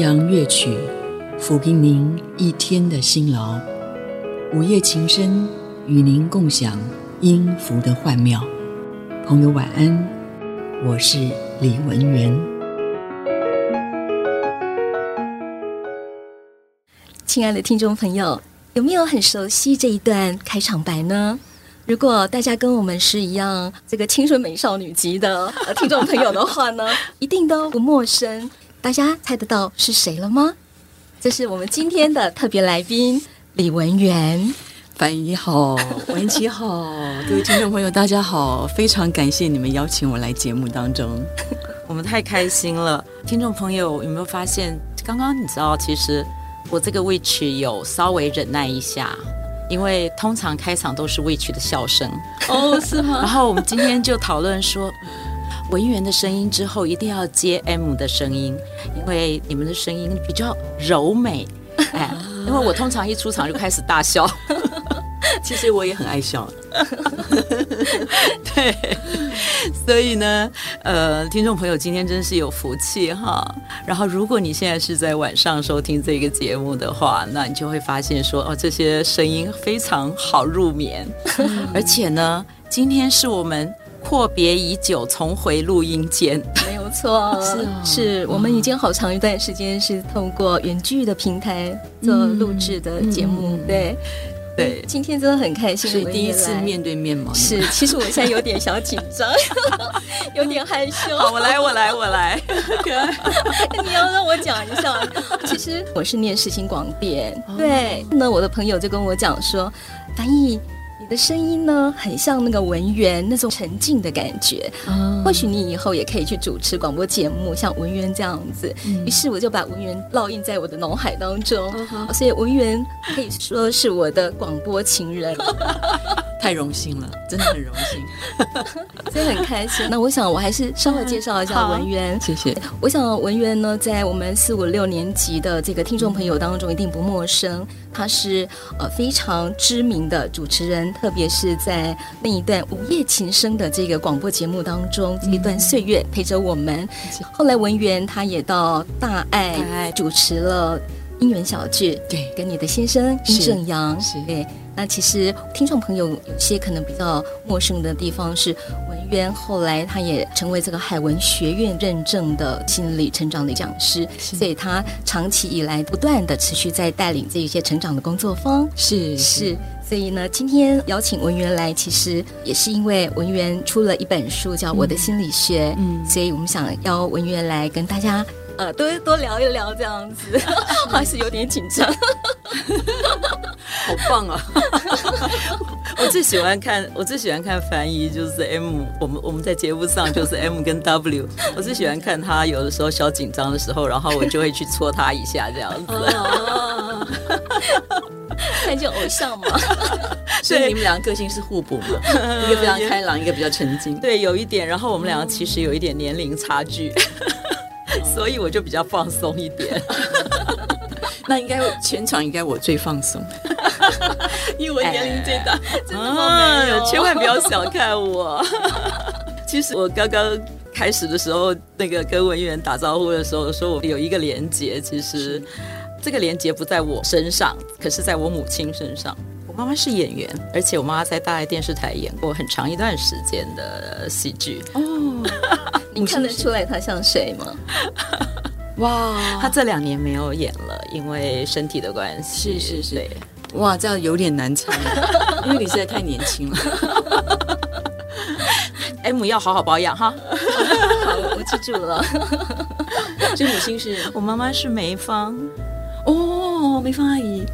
扬乐曲，抚平您一天的辛劳；午夜情深，与您共享音符的幻妙。朋友晚安，我是李文媛。亲爱的听众朋友，有没有很熟悉这一段开场白呢？如果大家跟我们是一样这个青春美少女级的听众朋友的话呢，一定都不陌生。大家猜得到是谁了吗？这是我们今天的特别来宾 李文源。翻译好，文琪好，各位听众朋友大家好，非常感谢你们邀请我来节目当中，我们太开心了。听众朋友有没有发现，刚刚你知道，其实我这个 witch 有稍微忍耐一下，因为通常开场都是 witch 的笑声。哦，是吗？然后我们今天就讨论说。文员的声音之后一定要接 M 的声音，因为你们的声音比较柔美。哎，因为我通常一出场就开始大笑，其实我也很爱笑。对，所以呢，呃，听众朋友今天真是有福气哈。然后，如果你现在是在晚上收听这个节目的话，那你就会发现说，哦，这些声音非常好入眠，而且呢，今天是我们。阔别已久，重回录音间，没有错，是、哦、是我们已经好长一段时间是透过远距的平台做录制的节目，嗯、对对，今天真的很开心，是第一次面对面吗？是，其实我现在有点小紧张，有点害羞。好，我来，我来，我来。你要让我讲一下，其实我是念世新广电，哦、对，那我的朋友就跟我讲说，翻译。的声音呢，很像那个文员那种沉静的感觉。嗯、或许你以后也可以去主持广播节目，像文员这样子。嗯、于是我就把文员烙印在我的脑海当中。嗯、所以文员可以说是我的广播情人。太荣幸了，真的很荣幸，所以很开心。那我想我还是稍微介绍一下文媛。谢谢。我想文媛呢，在我们四五六年级的这个听众朋友当中一定不陌生。他是呃非常知名的主持人，特别是在那一段午夜情声的这个广播节目当中，这一段岁月陪着我们。后来文媛她也到大爱主持了《姻缘小聚》，对，跟你的先生殷正阳，对。那其实听众朋友有些可能比较陌生的地方是，文渊后来他也成为这个海文学院认证的心理成长的讲师，所以他长期以来不断的持续在带领这一些成长的工作坊。是是，是，所以呢，今天邀请文媛来，其实也是因为文媛出了一本书叫《我的心理学》，嗯，所以我们想邀文媛来跟大家呃多多聊一聊这样子，还是有点紧张。好棒啊！我最喜欢看，我最喜欢看翻译，就是 M。我们我们在节目上就是 M 跟 W。我最喜欢看他有的时候小紧张的时候，然后我就会去戳他一下，这样子。看就偶像嘛，所以你们两个个性是互补嘛？一个非常开朗，一个比较沉静。对，有一点。然后我们两个其实有一点年龄差距，所以我就比较放松一点。那应该全场应该我最放松，因为我年龄最大，哎、真的吗？有千万不要小看我。其实我刚刚开始的时候，那个跟文员打招呼的时候，说我有一个连接。其实这个连接不在我身上，可是在我母亲身上。我妈妈是演员，而且我妈妈在大爱电视台演过很长一段时间的戏剧。哦，你看得出来她像谁吗？哇，她这两年没有演了，因为身体的关系。是是是，对哇，这样有点难猜，因为你实在太年轻了。M 要好好保养哈。好，我记住了。这母亲是，我妈妈是梅芳。哦，梅芳阿姨，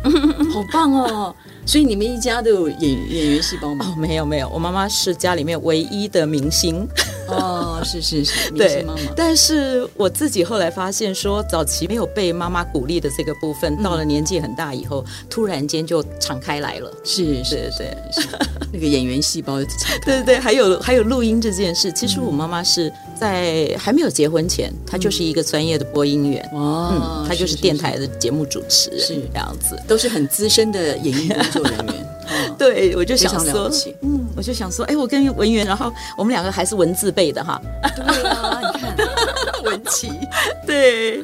好棒哦！所以你们一家都有演演员细胞吗？哦，没有没有，我妈妈是家里面唯一的明星。哦，是是是，对妈妈。但是我自己后来发现说，早期没有被妈妈鼓励的这个部分，嗯、到了年纪很大以后，突然间就敞开来了。是是是，那个演员细胞就敞开。对对对，还有还有录音这件事，其实我妈妈是在还没有结婚前，嗯、她就是一个专业的播音员。哦、嗯，她就是电台的节目主持人，是这样子，都是很资深的演艺工作人员。对，我就想说，嗯，我就想说，哎，我跟文媛，然后我们两个还是文字辈的哈。对啊，你看，文琪。对，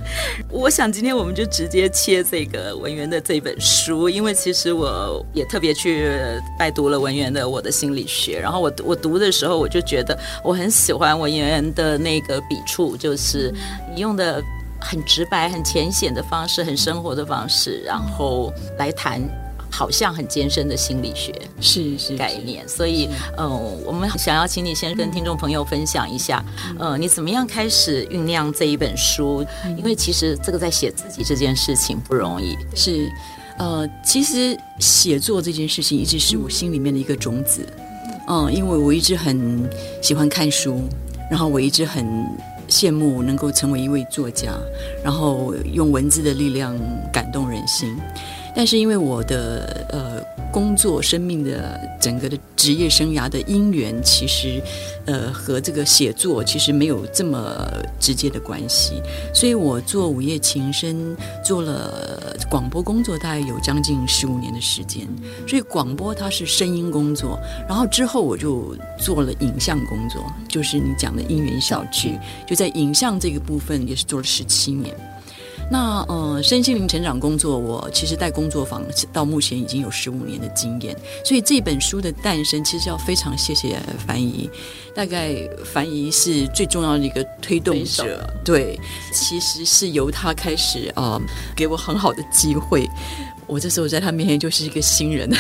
我想今天我们就直接切这个文媛的这本书，因为其实我也特别去拜读了文媛的《我的心理学》，然后我我读的时候，我就觉得我很喜欢文媛的那个笔触，就是你用的很直白、很浅显的方式，很生活的方式，然后来谈。好像很艰深的心理学是是概念，所以嗯、呃，我们想要请你先跟听众朋友分享一下，呃，你怎么样开始酝酿这一本书？因为其实这个在写自己这件事情不容易。是，呃，其实写作这件事情一直是我心里面的一个种子，嗯，因为我一直很喜欢看书，然后我一直很羡慕能够成为一位作家，然后用文字的力量感动人心。但是因为我的呃工作生命的整个的职业生涯的因缘，其实呃和这个写作其实没有这么直接的关系，所以我做午夜情声做了广播工作，大概有将近十五年的时间。所以广播它是声音工作，然后之后我就做了影像工作，就是你讲的音源小剧，就在影像这个部分也是做了十七年。那呃，身心灵成长工作，我其实带工作坊到目前已经有十五年的经验，所以这本书的诞生，其实要非常谢谢樊姨，大概樊姨是最重要的一个推动者，对，其实是由他开始啊、呃，给我很好的机会。我这时候在他面前就是一个新人，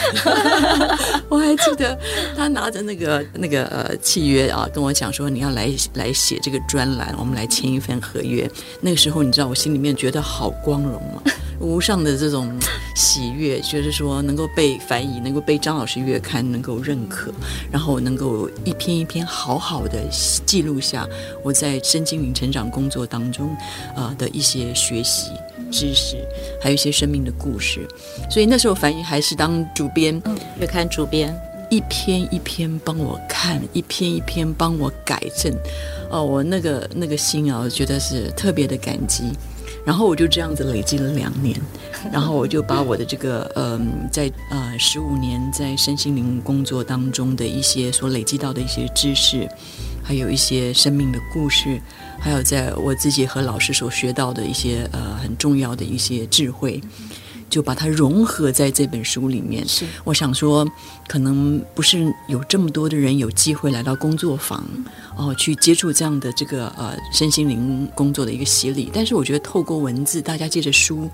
我还记得他拿着那个那个呃契约啊，跟我讲说，你要来来写这个专栏，我们来签一份合约。那个时候你知道我心里面觉得好光荣嘛，无上的这种喜悦，觉得说能够被翻译，能够被张老师月刊能够认可，然后能够一篇一篇好好的记录下我在身心灵成长工作当中啊、的一些学习。知识，还有一些生命的故事，所以那时候樊姨还是当主编，嗯，月刊主编，一篇一篇帮我看，一篇一篇帮我改正，哦，我那个那个心啊，我觉得是特别的感激。然后我就这样子累积了两年，然后我就把我的这个嗯、呃，在呃十五年在身心灵工作当中的一些所累积到的一些知识，还有一些生命的故事。还有在我自己和老师所学到的一些呃很重要的一些智慧，就把它融合在这本书里面。是，我想说，可能不是有这么多的人有机会来到工作坊，哦，去接触这样的这个呃身心灵工作的一个洗礼。但是我觉得透过文字，大家借着书。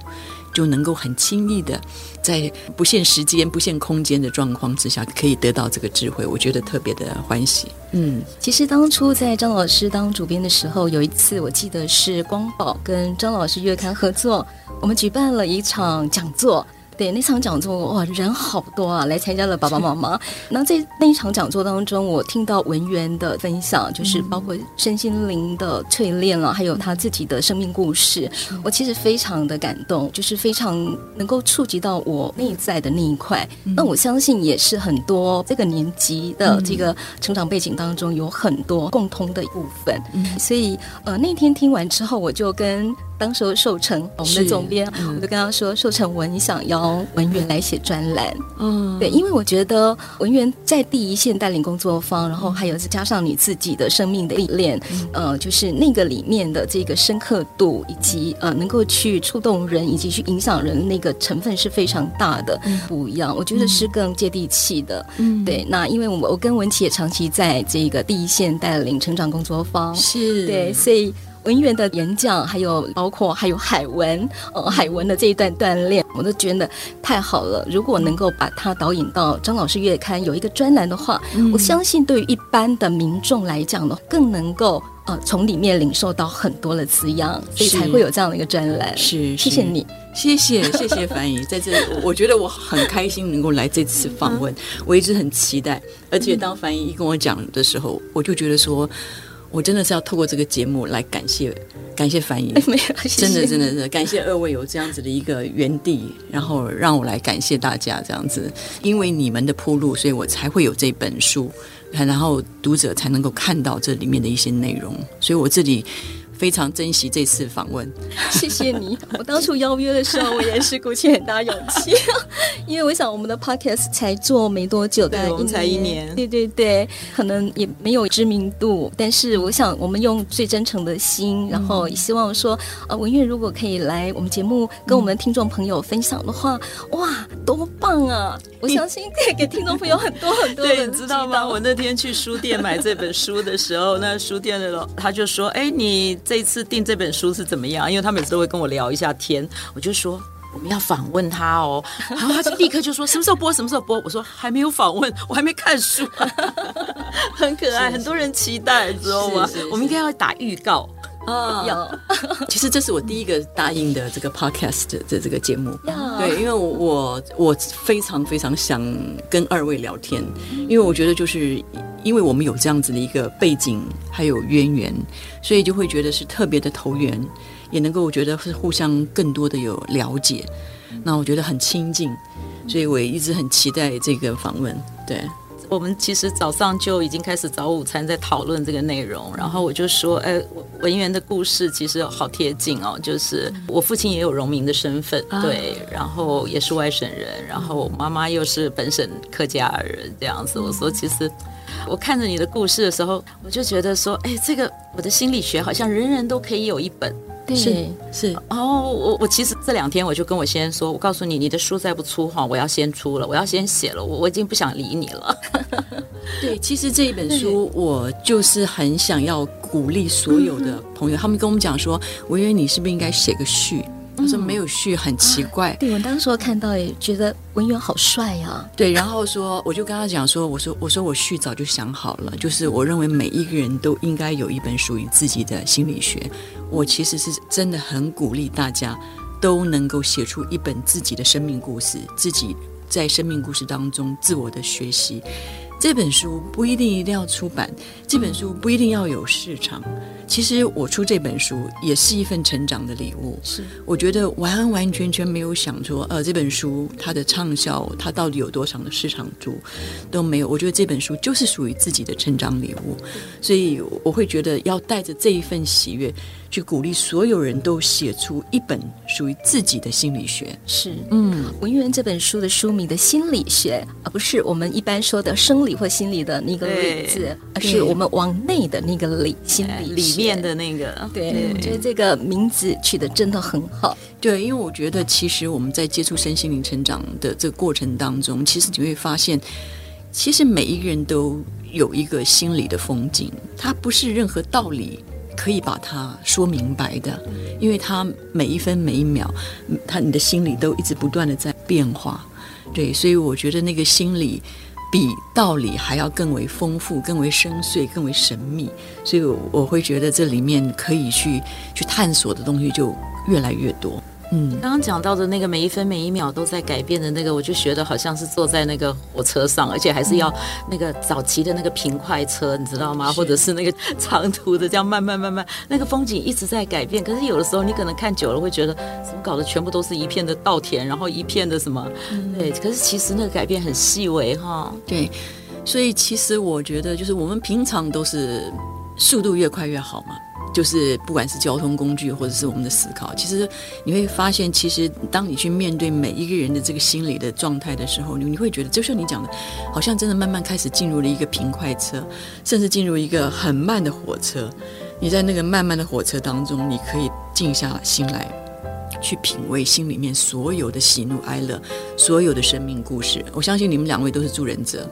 就能够很轻易的，在不限时间、不限空间的状况之下，可以得到这个智慧，我觉得特别的欢喜。嗯，其实当初在张老师当主编的时候，有一次我记得是光宝跟张老师月刊合作，我们举办了一场讲座。对，那场讲座哇，人好多啊，来参加了爸爸妈妈。那在那一场讲座当中，我听到文员的分享，就是包括身心灵的淬炼了，还有他自己的生命故事。我其实非常的感动，就是非常能够触及到我内在的那一块。那我相信也是很多这个年级的这个成长背景当中有很多共通的部分。所以呃，那天听完之后，我就跟。当时寿成，我们的总编，嗯、我就跟他说：“寿成文，你想邀文员来写专栏？嗯，对，因为我觉得文员在第一线带领工作坊，然后还有再加上你自己的生命的历练，嗯、呃，就是那个里面的这个深刻度，以及呃，能够去触动人，以及去影响人，那个成分是非常大的，嗯、不一样。我觉得是更接地气的。嗯，对。那因为我我跟文琪也长期在这个第一线带领成长工作坊，是对，所以。文员的演讲，还有包括还有海文，呃，海文的这一段锻炼，我都觉得太好了。如果能够把它导引到张老师月刊有一个专栏的话，嗯、我相信对于一般的民众来讲呢，更能够呃从里面领受到很多的滋养，所以才会有这样的一个专栏。是，谢谢你，谢谢谢谢樊姨，在这我觉得我很开心能够来这次访问，我一直很期待，而且当樊姨一跟我讲的时候，我就觉得说。我真的是要透过这个节目来感谢感谢凡仪，没有，谢谢，真的真的是感谢二位有这样子的一个园地，然后让我来感谢大家这样子，因为你们的铺路，所以我才会有这本书，然后读者才能够看到这里面的一些内容，所以我这里。非常珍惜这次访问，谢谢你。我当初邀约的时候，我也是鼓起很大勇气，因为我想我们的 podcast 才做没多久，对，我们才一年，对对对，可能也没有知名度，但是我想我们用最真诚的心，然后也希望说，呃，文月如果可以来我们节目跟我们的听众朋友分享的话，哇，多棒啊！我相信可以给听众朋友很多很多。对，你知道吗？我那天去书店买这本书的时候，那书店的老他就说：“哎，你。”这一次订这本书是怎么样？因为他每次都会跟我聊一下天，我就说我们要访问他哦，然后他就立刻就说什么时候播，什么时候播？我说还没有访问，我还没看书，很可爱，很多人期待，知道吗？我们应该要打预告啊，有。其实这是我第一个答应的这个 podcast 的这个节目，对，因为我我非常非常想跟二位聊天，因为我觉得就是。因为我们有这样子的一个背景，还有渊源，所以就会觉得是特别的投缘，也能够我觉得是互相更多的有了解。那我觉得很亲近，所以我也一直很期待这个访问。对，我们其实早上就已经开始早午餐在讨论这个内容，然后我就说，哎，文员的故事其实好贴近哦，就是我父亲也有荣民的身份，对，然后也是外省人，然后我妈妈又是本省客家人，这样子。我说其实。我看着你的故事的时候，我就觉得说，哎，这个我的心理学好像人人都可以有一本。对，是是。哦，我我其实这两天我就跟我先生说，我告诉你，你的书再不出哈，我要先出了，我要先写了，我我已经不想理你了。对，其实这一本书我就是很想要鼓励所有的朋友，他们跟我们讲说，我以为你是不是应该写个序？他说没有序很奇怪，对，我当时看到也觉得文员好帅呀。对，然后说我就跟他讲说，我说我说我序早就想好了，就是我认为每一个人都应该有一本属于自己的心理学。我其实是真的很鼓励大家都能够写出一本自己的生命故事，自己在生命故事当中自我的学习。这本书不一定一定要出版，这本书不一定要有市场。其实我出这本书也是一份成长的礼物。是，我觉得完完全全没有想说，呃，这本书它的畅销，它到底有多少的市场度都没有。我觉得这本书就是属于自己的成长礼物，所以我会觉得要带着这一份喜悦。去鼓励所有人都写出一本属于自己的心理学。是，嗯，文苑这本书的书名的心理学，而不是我们一般说的生理或心理的那个“理”字，而是我们往内的那个“理”心理里面的那个。对，对我觉得这个名字取得真的很好。对，因为我觉得其实我们在接触身心灵成长的这个过程当中，其实你会发现，其实每一个人都有一个心理的风景，它不是任何道理。可以把它说明白的，因为它每一分每一秒，它你的心里都一直不断的在变化，对，所以我觉得那个心理比道理还要更为丰富、更为深邃、更为神秘，所以我会觉得这里面可以去去探索的东西就越来越多。嗯，刚刚讲到的那个每一分每一秒都在改变的那个，我就觉得好像是坐在那个火车上，而且还是要那个早期的那个平快车，你知道吗？或者是那个长途的这样慢慢慢慢，那个风景一直在改变。可是有的时候你可能看久了会觉得，怎么搞的全部都是一片的稻田，然后一片的什么？对，可是其实那个改变很细微哈。对，所以其实我觉得就是我们平常都是速度越快越好嘛。就是不管是交通工具，或者是我们的思考，其实你会发现，其实当你去面对每一个人的这个心理的状态的时候，你你会觉得，就像你讲的，好像真的慢慢开始进入了一个平快车，甚至进入一个很慢的火车。你在那个慢慢的火车当中，你可以静下心来，去品味心里面所有的喜怒哀乐，所有的生命故事。我相信你们两位都是助人者。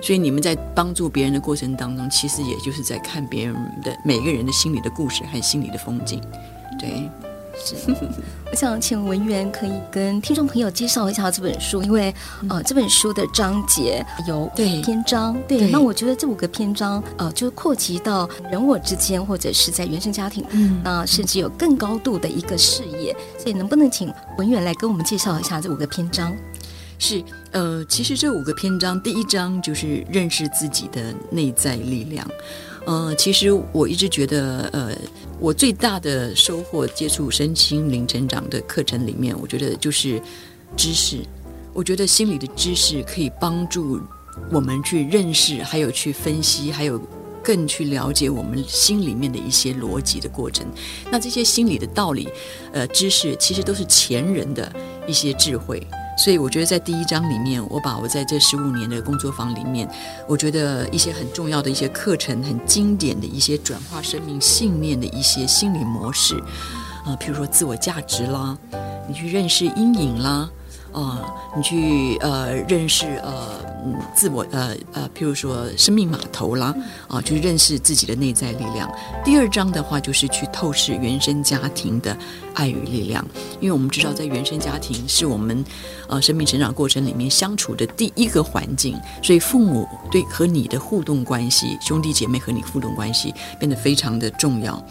所以你们在帮助别人的过程当中，其实也就是在看别人的每个人的心里的故事和心里的风景，对。是，我想请文员可以跟听众朋友介绍一下这本书，因为呃，这本书的章节有对。篇章，对，对，那我觉得这五个篇章呃，就扩及到人我之间，或者是在原生家庭，嗯，那甚至有更高度的一个视野，所以能不能请文员来跟我们介绍一下这五个篇章？是，呃，其实这五个篇章，第一章就是认识自己的内在力量。呃，其实我一直觉得，呃，我最大的收获，接触身心灵成长的课程里面，我觉得就是知识。我觉得心理的知识可以帮助我们去认识，还有去分析，还有更去了解我们心里面的一些逻辑的过程。那这些心理的道理，呃，知识其实都是前人的一些智慧。所以我觉得在第一章里面，我把我在这十五年的工作坊里面，我觉得一些很重要的一些课程，很经典的一些转化生命信念的一些心理模式，啊、呃，譬如说自我价值啦，你去认识阴影啦。啊、呃，你去呃认识呃嗯自我呃呃，譬如说生命码头啦，啊、呃，去认识自己的内在力量。第二章的话，就是去透视原生家庭的爱与力量，因为我们知道，在原生家庭是我们呃生命成长过程里面相处的第一个环境，所以父母对和你的互动关系，兄弟姐妹和你互动关系变得非常的重要。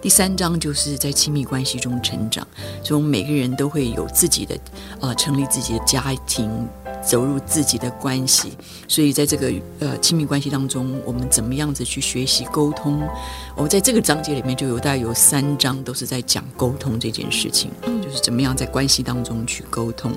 第三章就是在亲密关系中成长，所以我们每个人都会有自己的，呃，成立自己的家庭，走入自己的关系。所以在这个呃亲密关系当中，我们怎么样子去学习沟通？我们在这个章节里面就有大概有三章都是在讲沟通这件事情，就是怎么样在关系当中去沟通。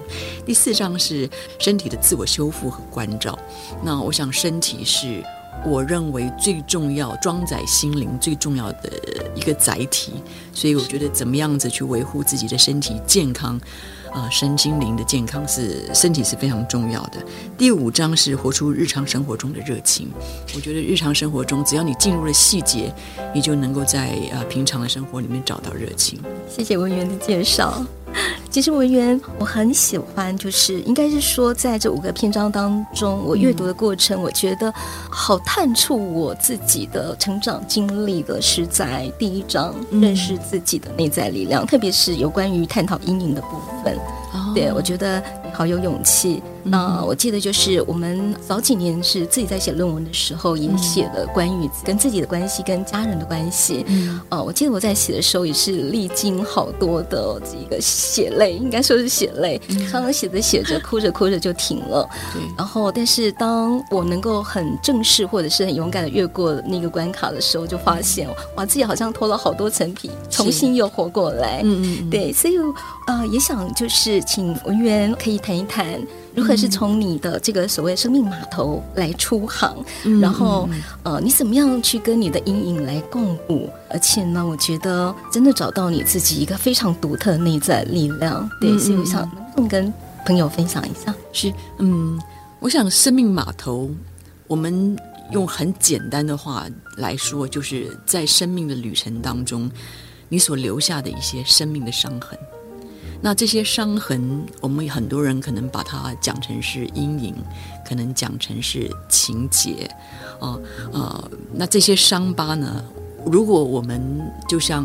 第四章是身体的自我修复和关照。那我想身体是。我认为最重要装载心灵最重要的一个载体，所以我觉得怎么样子去维护自己的身体健康，啊、呃，身心灵的健康是身体是非常重要的。第五章是活出日常生活中的热情，我觉得日常生活中只要你进入了细节，你就能够在呃平常的生活里面找到热情。谢谢文员的介绍。其实文员，我很喜欢，就是应该是说，在这五个篇章当中，我阅读的过程，我觉得好探出我自己的成长经历的是在第一章，认识自己的内在力量，特别是有关于探讨阴影的部分。对，我觉得你好有勇气。那我记得就是我们早几年是自己在写论文的时候，也写了关于跟自己的关系、跟家人的关系。嗯，呃，我记得我在写的时候也是历经好多的这个血泪，应该说是血泪，常常写着写着，哭着哭着就停了。对。然后，但是当我能够很正式或者是很勇敢的越过那个关卡的时候，就发现哇，自己好像脱了好多层皮，重新又活过来。嗯嗯。对，所以呃，也想就是请文员可以谈一谈。如何是从你的这个所谓生命码头来出航，嗯、然后呃，你怎么样去跟你的阴影来共舞？而且呢，我觉得真的找到你自己一个非常独特的内在力量。对，所以我想能不能跟朋友分享一下？是，嗯，我想生命码头，我们用很简单的话来说，就是在生命的旅程当中，你所留下的一些生命的伤痕。那这些伤痕，我们很多人可能把它讲成是阴影，可能讲成是情结，啊、呃、那这些伤疤呢？如果我们就像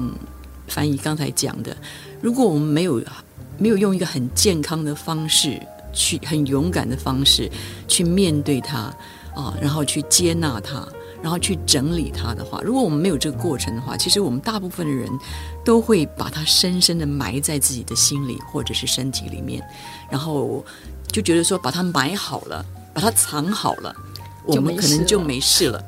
翻译刚才讲的，如果我们没有没有用一个很健康的方式去，很勇敢的方式去面对它啊、然后去接纳它。然后去整理它的话，如果我们没有这个过程的话，其实我们大部分的人都会把它深深的埋在自己的心里或者是身体里面，然后就觉得说把它埋好了，把它藏好了，我们可能就没事了。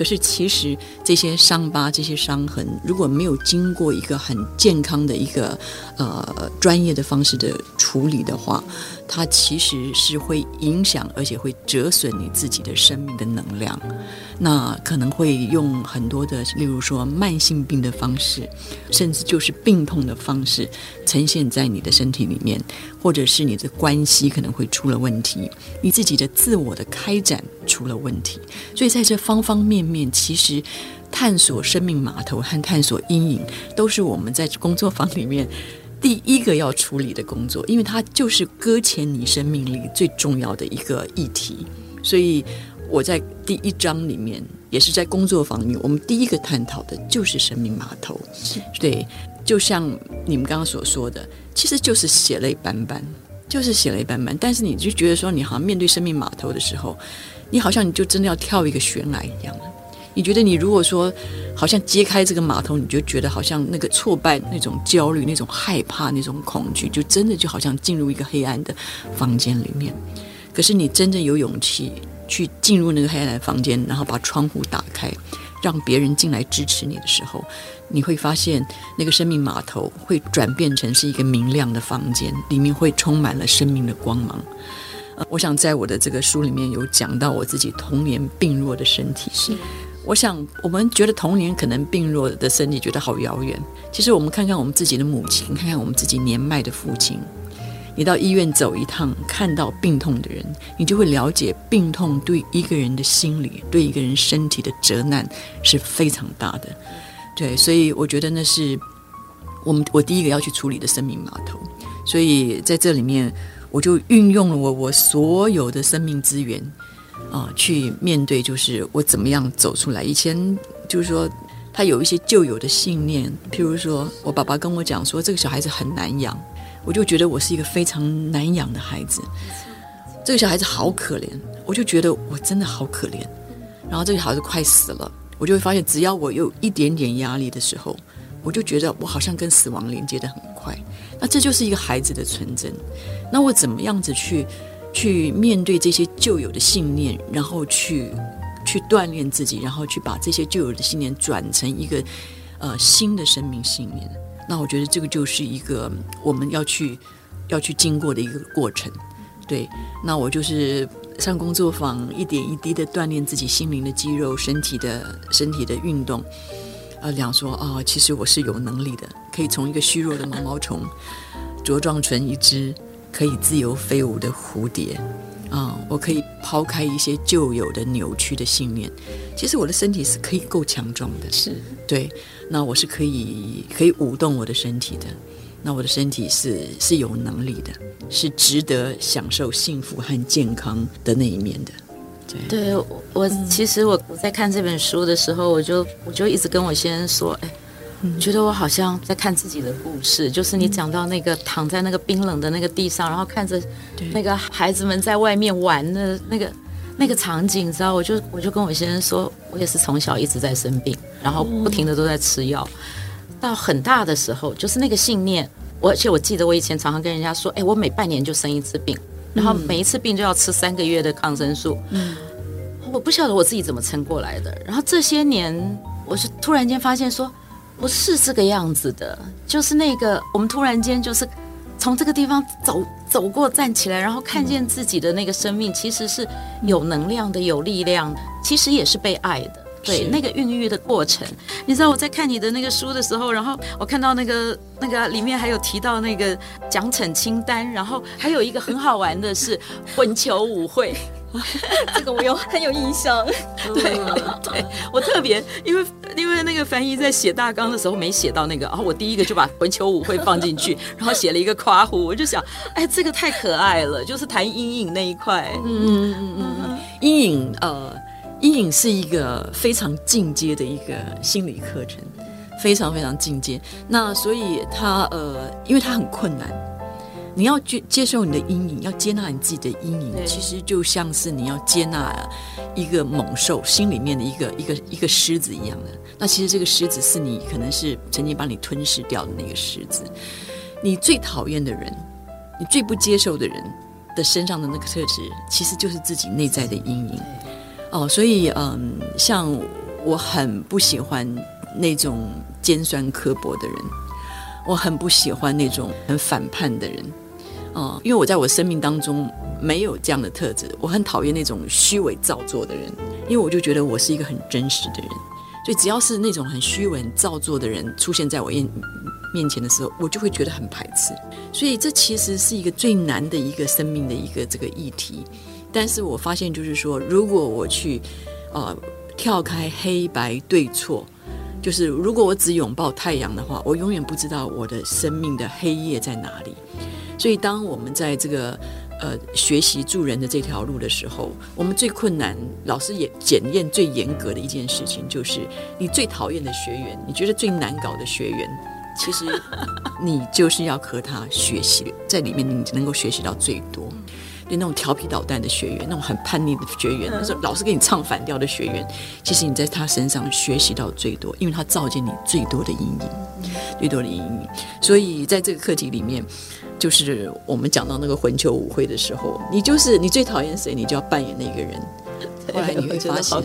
可是其实这些伤疤、这些伤痕，如果没有经过一个很健康的一个呃专业的方式的处理的话，它其实是会影响，而且会折损你自己的生命的能量。那可能会用很多的，例如说慢性病的方式，甚至就是病痛的方式呈现在你的身体里面，或者是你的关系可能会出了问题，你自己的自我的开展出了问题。所以在这方方面面，其实探索生命码头和探索阴影，都是我们在工作坊里面第一个要处理的工作，因为它就是搁浅你生命里最重要的一个议题，所以。我在第一章里面，也是在工作坊里面，我们第一个探讨的就是生命码头，对，就像你们刚刚所说的，其实就是血泪斑斑，就是血泪斑斑。但是你就觉得说，你好像面对生命码头的时候，你好像你就真的要跳一个悬崖一样。你觉得你如果说好像揭开这个码头，你就觉得好像那个挫败、那种焦虑、那种害怕、那种恐惧，就真的就好像进入一个黑暗的房间里面。可是你真正有勇气去进入那个黑暗的房间，然后把窗户打开，让别人进来支持你的时候，你会发现那个生命码头会转变成是一个明亮的房间，里面会充满了生命的光芒。呃，我想在我的这个书里面有讲到我自己童年病弱的身体是。我想，我们觉得童年可能病弱的身体觉得好遥远。其实，我们看看我们自己的母亲，看看我们自己年迈的父亲。你到医院走一趟，看到病痛的人，你就会了解病痛对一个人的心理、对一个人身体的折难是非常大的。对，所以我觉得那是我们我第一个要去处理的生命码头。所以在这里面，我就运用了我我所有的生命资源。啊，去面对就是我怎么样走出来。以前就是说，他有一些旧有的信念，譬如说我爸爸跟我讲说，这个小孩子很难养，我就觉得我是一个非常难养的孩子。这个小孩子好可怜，我就觉得我真的好可怜。然后这个小孩子快死了，我就会发现，只要我有一点点压力的时候，我就觉得我好像跟死亡连接得很快。那这就是一个孩子的纯真。那我怎么样子去？去面对这些旧有的信念，然后去去锻炼自己，然后去把这些旧有的信念转成一个呃新的生命信念。那我觉得这个就是一个我们要去要去经过的一个过程。对，那我就是上工作坊，一点一滴的锻炼自己心灵的肌肉、身体的身体的运动。呃，讲说啊、哦，其实我是有能力的，可以从一个虚弱的毛毛虫茁壮成一只。可以自由飞舞的蝴蝶，啊、嗯，我可以抛开一些旧有的扭曲的信念。其实我的身体是可以够强壮的，是对。那我是可以可以舞动我的身体的。那我的身体是是有能力的，是值得享受幸福和健康的那一面的。对，对我其实我我在看这本书的时候，我就我就一直跟我先生说，哎。觉得我好像在看自己的故事，就是你讲到那个躺在那个冰冷的那个地上，然后看着那个孩子们在外面玩的那个那个场景，你知道，我就我就跟我先生说，我也是从小一直在生病，然后不停的都在吃药，到很大的时候，就是那个信念，我而且我记得我以前常常跟人家说，哎，我每半年就生一次病，然后每一次病就要吃三个月的抗生素，嗯，我不晓得我自己怎么撑过来的，然后这些年，我是突然间发现说。不是这个样子的，就是那个我们突然间就是从这个地方走走过站起来，然后看见自己的那个生命其实是有能量的、有力量的，其实也是被爱的。对，那个孕育的过程，你知道我在看你的那个书的时候，然后我看到那个那个里面还有提到那个奖惩清单，然后还有一个很好玩的是混球舞会。这个我有很有印象，对对，我特别因为因为那个翻译在写大纲的时候没写到那个，然后我第一个就把混球舞会放进去，然后写了一个夸弧，我就想，哎，这个太可爱了，就是谈阴影那一块，嗯嗯嗯。嗯，阴影呃，阴影是一个非常进阶的一个心理课程，非常非常进阶，那所以它呃，因为它很困难。你要接接受你的阴影，要接纳你自己的阴影，其实就像是你要接纳一个猛兽心里面的一个一个一个狮子一样的。那其实这个狮子是你可能是曾经把你吞噬掉的那个狮子。你最讨厌的人，你最不接受的人的身上的那个特质，其实就是自己内在的阴影。哦，所以嗯，像我很不喜欢那种尖酸刻薄的人。我很不喜欢那种很反叛的人，哦，因为我在我生命当中没有这样的特质。我很讨厌那种虚伪造作的人，因为我就觉得我是一个很真实的人，所以只要是那种很虚伪、造作的人出现在我面面前的时候，我就会觉得很排斥。所以这其实是一个最难的一个生命的一个这个议题。但是我发现，就是说，如果我去呃跳开黑白对错。就是如果我只拥抱太阳的话，我永远不知道我的生命的黑夜在哪里。所以，当我们在这个呃学习助人的这条路的时候，我们最困难，老师也检验最严格的一件事情，就是你最讨厌的学员，你觉得最难搞的学员，其实你就是要和他学习，在里面你能够学习到最多。对那种调皮捣蛋的学员，那种很叛逆的学员，那种老是给你唱反调的学员，其实你在他身上学习到最多，因为他照见你最多的阴影，最多的阴影。所以在这个课题里面，就是我们讲到那个魂球舞会的时候，你就是你最讨厌谁，你就要扮演那个人。后来你会发现，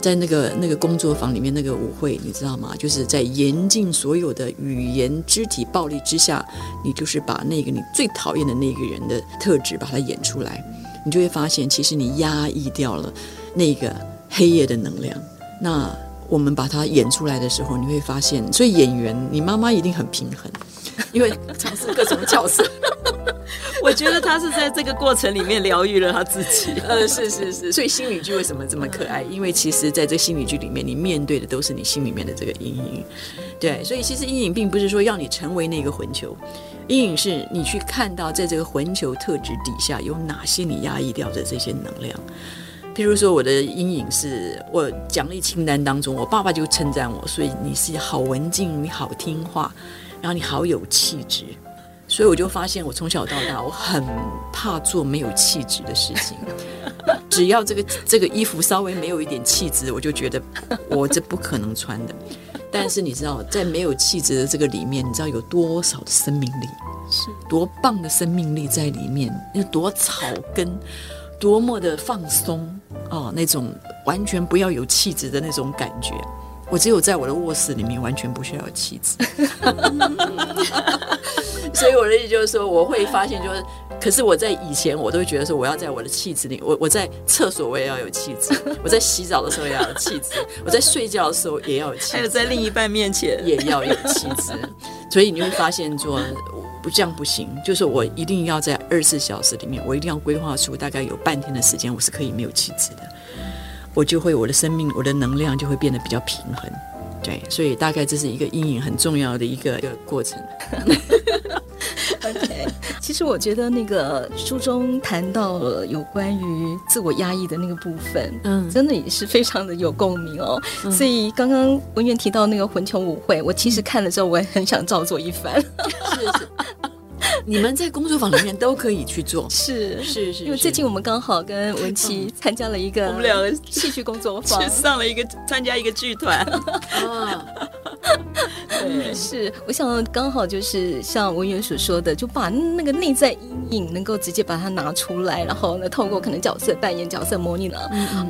在那个那个工作坊里面那个舞会，你知道吗？就是在严禁所有的语言、肢体暴力之下，你就是把那个你最讨厌的那个人的特质把它演出来，你就会发现，其实你压抑掉了那个黑夜的能量。那我们把它演出来的时候，你会发现，所以演员，你妈妈一定很平衡，因为尝试各种角色。我觉得他是在这个过程里面疗愈了他自己。呃，是是是，所以心理剧为什么这么可爱？因为其实在这心理剧里面，你面对的都是你心里面的这个阴影。对，所以其实阴影并不是说要你成为那个混球，阴影是你去看到在这个混球特质底下有哪些你压抑掉的这些能量。譬如说，我的阴影是我奖励清单当中，我爸爸就称赞我，所以你是好文静，你好听话，然后你好有气质。所以我就发现，我从小到大，我很怕做没有气质的事情。只要这个这个衣服稍微没有一点气质，我就觉得我这不可能穿的。但是你知道，在没有气质的这个里面，你知道有多少的生命力，是多棒的生命力在里面，有多草根，多么的放松哦，那种完全不要有气质的那种感觉。我只有在我的卧室里面，完全不需要气质。所以我的意思就是说，我会发现，就是，可是我在以前，我都会觉得说，我要在我的气质里，我我在厕所我也要有气质，我在洗澡的时候也要有气质，我在睡觉的时候也要有气质，还有在另一半面前也要有气质。所以你会发现说，不这样不行，就是我一定要在二十四小时里面，我一定要规划出大概有半天的时间，我是可以没有气质的，我就会我的生命，我的能量就会变得比较平衡。对，所以大概这是一个阴影很重要的一个一个过程。OK，其实我觉得那个书中谈到了有关于自我压抑的那个部分，嗯，真的也是非常的有共鸣哦。嗯、所以刚刚文媛提到那个魂球舞会，我其实看了之后，我也很想照做一番。是 是。你们在工作坊里面都可以去做，是。是是，因为最近我们刚好跟文琪参加了一个，我们两个戏剧工作坊，去上了一个参加一个剧团。啊，对，是，我想刚好就是像文媛所说的，就把那个内在阴影能够直接把它拿出来，然后呢，透过可能角色扮演、角色模拟呢，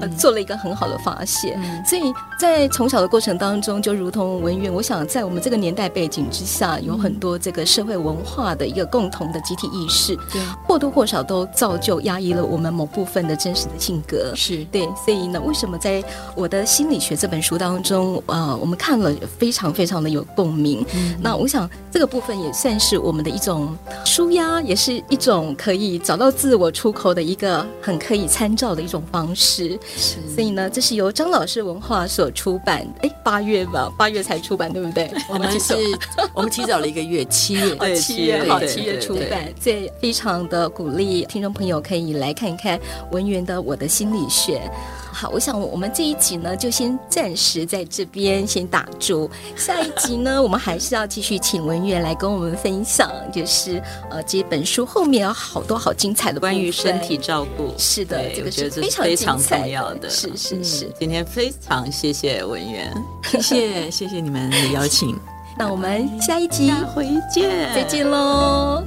呃，做了一个很好的发现。所以在从小的过程当中，就如同文媛，我想在我们这个年代背景之下，有很多这个社会文化的一个。共同的集体意识，对，或多或少都造就压抑了我们某部分的真实的性格，是对。所以呢，为什么在我的心理学这本书当中，呃，我们看了非常非常的有共鸣。嗯，那我想这个部分也算是我们的一种舒压，也是一种可以找到自我出口的一个很可以参照的一种方式。是，所以呢，这是由张老师文化所出版，哎，八月吧，八月才出版，对不对？我们是，我们提早了一个月，七月，对，七月，好，七月。出版，这非常的鼓励听众朋友可以来看看文员的《我的心理学》。好，我想我们这一集呢，就先暂时在这边先打住。下一集呢，我们还是要继续请文媛来跟我们分享，就是呃，这本书后面有好多好精彩的关于身体照顾。是的，这个是非常非常重要的。是是是、嗯，今天非常谢谢文媛，谢谢谢谢你们的邀请。那我们下一集回见，再见喽。